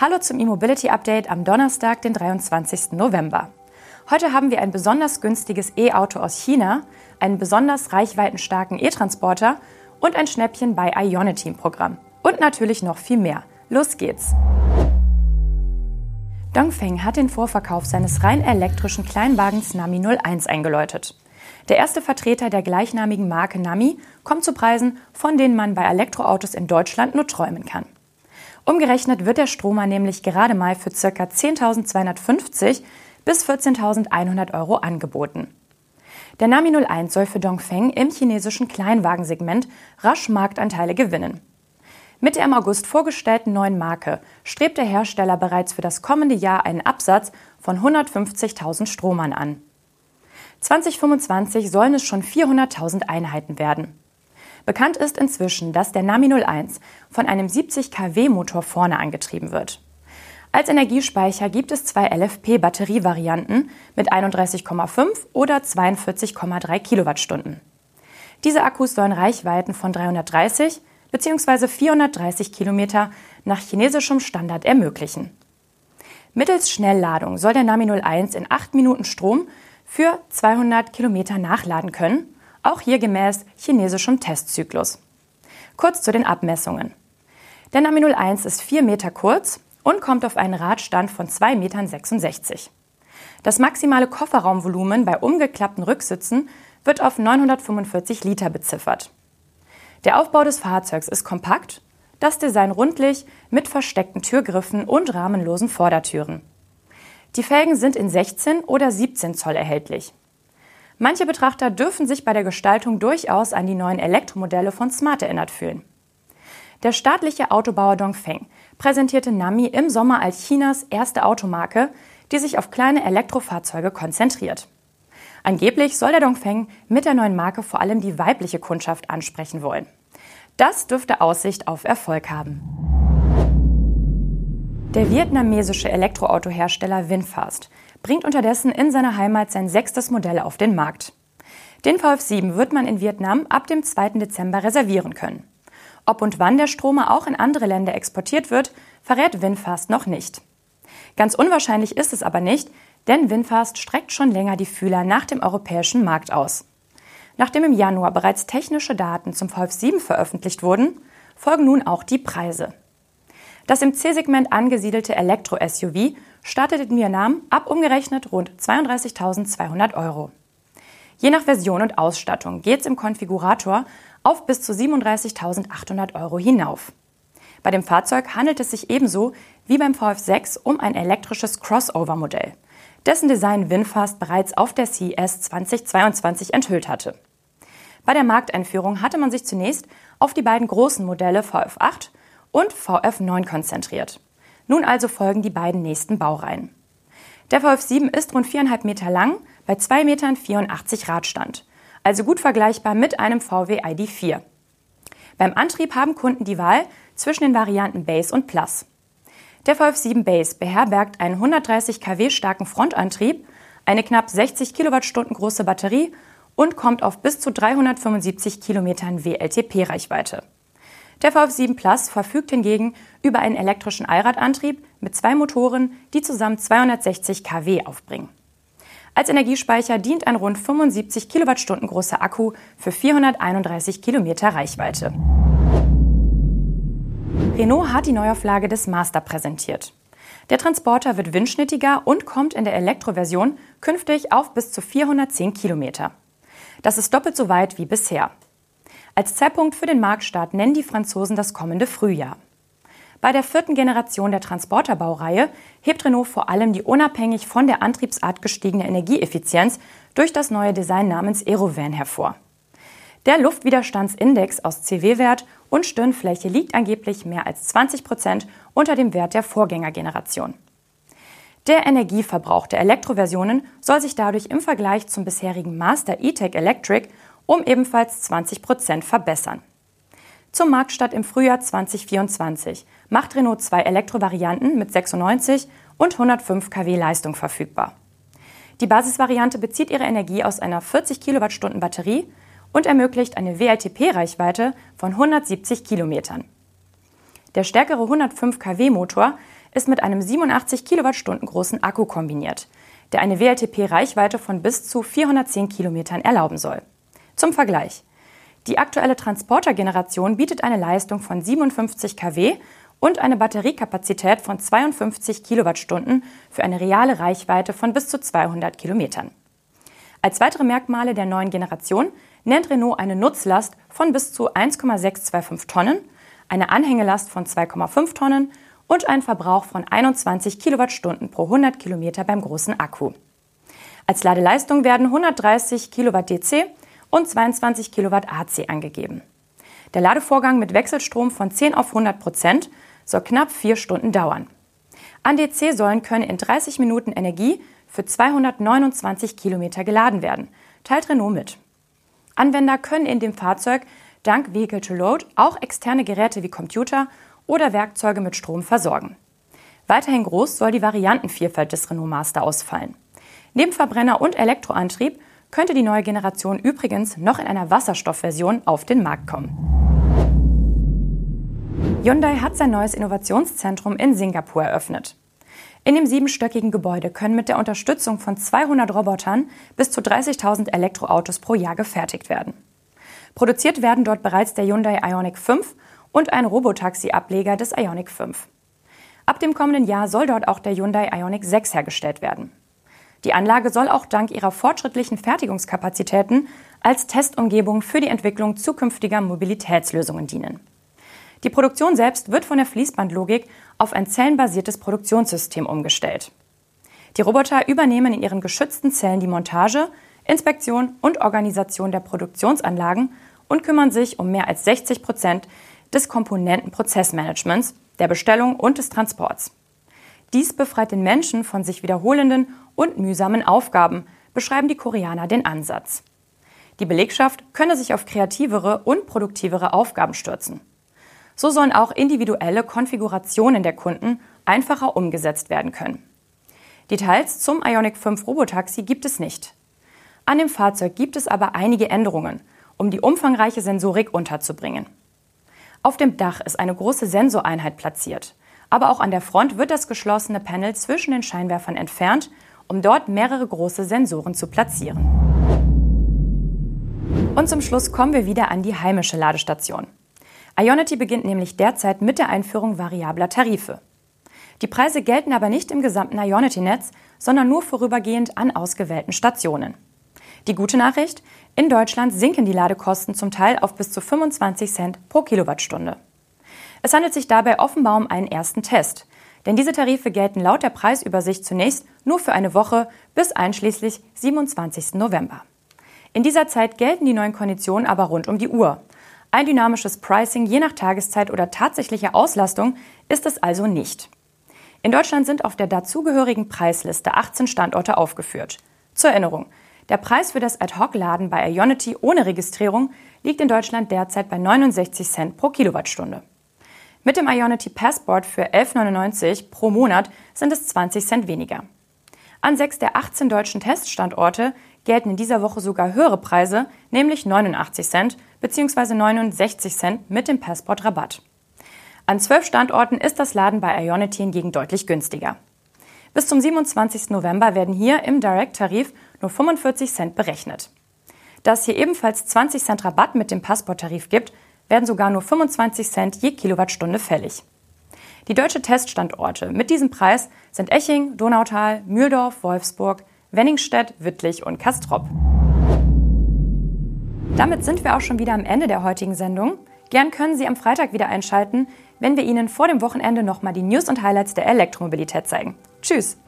Hallo zum E-Mobility Update am Donnerstag, den 23. November. Heute haben wir ein besonders günstiges E-Auto aus China, einen besonders reichweitenstarken E-Transporter und ein Schnäppchen bei Ionity im Programm. Und natürlich noch viel mehr. Los geht's! Dongfeng hat den Vorverkauf seines rein elektrischen Kleinwagens Nami 01 eingeläutet. Der erste Vertreter der gleichnamigen Marke Nami kommt zu Preisen, von denen man bei Elektroautos in Deutschland nur träumen kann. Umgerechnet wird der Stromer nämlich gerade mal für ca. 10.250 bis 14.100 Euro angeboten. Der Nami 01 soll für Dongfeng im chinesischen Kleinwagensegment rasch Marktanteile gewinnen. Mit der im August vorgestellten neuen Marke strebt der Hersteller bereits für das kommende Jahr einen Absatz von 150.000 Stromern an. 2025 sollen es schon 400.000 Einheiten werden. Bekannt ist inzwischen, dass der Nami 01 von einem 70 kW Motor vorne angetrieben wird. Als Energiespeicher gibt es zwei LFP-Batterievarianten mit 31,5 oder 42,3 Kilowattstunden. Diese Akkus sollen Reichweiten von 330 bzw. 430 Kilometer nach chinesischem Standard ermöglichen. Mittels Schnellladung soll der Nami 01 in 8 Minuten Strom für 200 Kilometer nachladen können auch hier gemäß chinesischem Testzyklus. Kurz zu den Abmessungen. Der Nami 01 ist 4 Meter kurz und kommt auf einen Radstand von 2,66 Metern. Das maximale Kofferraumvolumen bei umgeklappten Rücksitzen wird auf 945 Liter beziffert. Der Aufbau des Fahrzeugs ist kompakt, das Design rundlich mit versteckten Türgriffen und rahmenlosen Vordertüren. Die Felgen sind in 16 oder 17 Zoll erhältlich. Manche Betrachter dürfen sich bei der Gestaltung durchaus an die neuen Elektromodelle von Smart erinnert fühlen. Der staatliche Autobauer Dongfeng präsentierte Nami im Sommer als Chinas erste Automarke, die sich auf kleine Elektrofahrzeuge konzentriert. Angeblich soll der Dongfeng mit der neuen Marke vor allem die weibliche Kundschaft ansprechen wollen. Das dürfte Aussicht auf Erfolg haben. Der vietnamesische Elektroautohersteller Winfast bringt unterdessen in seiner Heimat sein sechstes Modell auf den Markt. Den VF7 wird man in Vietnam ab dem 2. Dezember reservieren können. Ob und wann der Stromer auch in andere Länder exportiert wird, verrät Winfast noch nicht. Ganz unwahrscheinlich ist es aber nicht, denn Winfast streckt schon länger die Fühler nach dem europäischen Markt aus. Nachdem im Januar bereits technische Daten zum VF7 veröffentlicht wurden, folgen nun auch die Preise. Das im C-Segment angesiedelte Elektro-SUV startet in Vietnam ab umgerechnet rund 32.200 Euro. Je nach Version und Ausstattung geht es im Konfigurator auf bis zu 37.800 Euro hinauf. Bei dem Fahrzeug handelt es sich ebenso wie beim VF6 um ein elektrisches Crossover-Modell, dessen Design Winfast bereits auf der CES 2022 enthüllt hatte. Bei der Markteinführung hatte man sich zunächst auf die beiden großen Modelle VF8 und VF9 konzentriert. Nun also folgen die beiden nächsten Baureihen. Der VF7 ist rund 4,5 Meter lang bei 2,84 Metern Radstand, also gut vergleichbar mit einem VW ID4. Beim Antrieb haben Kunden die Wahl zwischen den Varianten Base und Plus. Der VF7 Base beherbergt einen 130 kW starken Frontantrieb, eine knapp 60 Kilowattstunden große Batterie und kommt auf bis zu 375 Kilometern WLTP-Reichweite. Der VF7 Plus verfügt hingegen über einen elektrischen Allradantrieb mit zwei Motoren, die zusammen 260 kW aufbringen. Als Energiespeicher dient ein rund 75 Kilowattstunden großer Akku für 431 Kilometer Reichweite. Renault hat die Neuauflage des Master präsentiert. Der Transporter wird windschnittiger und kommt in der Elektroversion künftig auf bis zu 410 Kilometer. Das ist doppelt so weit wie bisher. Als Zeitpunkt für den Marktstart nennen die Franzosen das kommende Frühjahr. Bei der vierten Generation der Transporterbaureihe hebt Renault vor allem die unabhängig von der Antriebsart gestiegene Energieeffizienz durch das neue Design namens Aerovan hervor. Der Luftwiderstandsindex aus CW-Wert und Stirnfläche liegt angeblich mehr als 20 Prozent unter dem Wert der Vorgängergeneration. Der Energieverbrauch der Elektroversionen soll sich dadurch im Vergleich zum bisherigen Master E-Tech Electric um ebenfalls 20 Prozent verbessern. Zum Marktstart im Frühjahr 2024 macht Renault zwei Elektrovarianten mit 96 und 105 kW Leistung verfügbar. Die Basisvariante bezieht ihre Energie aus einer 40 Kilowattstunden Batterie und ermöglicht eine WLTP-Reichweite von 170 Kilometern. Der stärkere 105 kW Motor ist mit einem 87 Kilowattstunden großen Akku kombiniert, der eine WLTP-Reichweite von bis zu 410 Kilometern erlauben soll. Zum Vergleich. Die aktuelle Transporter-Generation bietet eine Leistung von 57 kW und eine Batteriekapazität von 52 Kilowattstunden für eine reale Reichweite von bis zu 200 Kilometern. Als weitere Merkmale der neuen Generation nennt Renault eine Nutzlast von bis zu 1,625 Tonnen, eine Anhängelast von 2,5 Tonnen und einen Verbrauch von 21 Kilowattstunden pro 100 Kilometer beim großen Akku. Als Ladeleistung werden 130 Kilowatt DC und 22 Kilowatt AC angegeben. Der Ladevorgang mit Wechselstrom von 10 auf 100 Prozent soll knapp vier Stunden dauern. An DC-Säulen können in 30 Minuten Energie für 229 Kilometer geladen werden, teilt Renault mit. Anwender können in dem Fahrzeug dank Vehicle to Load auch externe Geräte wie Computer oder Werkzeuge mit Strom versorgen. Weiterhin groß soll die Variantenvielfalt des Renault Master ausfallen. Neben Verbrenner und Elektroantrieb könnte die neue Generation übrigens noch in einer Wasserstoffversion auf den Markt kommen. Hyundai hat sein neues Innovationszentrum in Singapur eröffnet. In dem siebenstöckigen Gebäude können mit der Unterstützung von 200 Robotern bis zu 30.000 Elektroautos pro Jahr gefertigt werden. Produziert werden dort bereits der Hyundai Ioniq 5 und ein Robotaxi-Ableger des Ioniq 5. Ab dem kommenden Jahr soll dort auch der Hyundai Ioniq 6 hergestellt werden. Die Anlage soll auch dank ihrer fortschrittlichen Fertigungskapazitäten als Testumgebung für die Entwicklung zukünftiger Mobilitätslösungen dienen. Die Produktion selbst wird von der Fließbandlogik auf ein zellenbasiertes Produktionssystem umgestellt. Die Roboter übernehmen in ihren geschützten Zellen die Montage, Inspektion und Organisation der Produktionsanlagen und kümmern sich um mehr als 60 Prozent des Komponentenprozessmanagements, der Bestellung und des Transports. Dies befreit den Menschen von sich wiederholenden und mühsamen Aufgaben, beschreiben die Koreaner den Ansatz. Die Belegschaft könne sich auf kreativere und produktivere Aufgaben stürzen. So sollen auch individuelle Konfigurationen der Kunden einfacher umgesetzt werden können. Details zum Ionic 5 Robotaxi gibt es nicht. An dem Fahrzeug gibt es aber einige Änderungen, um die umfangreiche Sensorik unterzubringen. Auf dem Dach ist eine große Sensoreinheit platziert, aber auch an der Front wird das geschlossene Panel zwischen den Scheinwerfern entfernt, um dort mehrere große Sensoren zu platzieren. Und zum Schluss kommen wir wieder an die heimische Ladestation. Ionity beginnt nämlich derzeit mit der Einführung variabler Tarife. Die Preise gelten aber nicht im gesamten Ionity-Netz, sondern nur vorübergehend an ausgewählten Stationen. Die gute Nachricht, in Deutschland sinken die Ladekosten zum Teil auf bis zu 25 Cent pro Kilowattstunde. Es handelt sich dabei offenbar um einen ersten Test, denn diese Tarife gelten laut der Preisübersicht zunächst nur für eine Woche bis einschließlich 27. November. In dieser Zeit gelten die neuen Konditionen aber rund um die Uhr. Ein dynamisches Pricing je nach Tageszeit oder tatsächlicher Auslastung ist es also nicht. In Deutschland sind auf der dazugehörigen Preisliste 18 Standorte aufgeführt. Zur Erinnerung, der Preis für das Ad-Hoc-Laden bei Ionity ohne Registrierung liegt in Deutschland derzeit bei 69 Cent pro Kilowattstunde. Mit dem Ionity Passport für 11,99 pro Monat sind es 20 Cent weniger. An sechs der 18 deutschen Teststandorte gelten in dieser Woche sogar höhere Preise, nämlich 89 Cent bzw. 69 Cent mit dem Passport-Rabatt. An zwölf Standorten ist das Laden bei Ionity hingegen deutlich günstiger. Bis zum 27. November werden hier im Direct-Tarif nur 45 Cent berechnet. Da es hier ebenfalls 20 Cent Rabatt mit dem Passporttarif gibt, werden sogar nur 25 Cent je Kilowattstunde fällig. Die deutsche Teststandorte mit diesem Preis sind Eching, Donautal, Mühldorf, Wolfsburg, Wenningstedt, Wittlich und Kastrop. Damit sind wir auch schon wieder am Ende der heutigen Sendung. Gern können Sie am Freitag wieder einschalten, wenn wir Ihnen vor dem Wochenende nochmal die News und Highlights der Elektromobilität zeigen. Tschüss!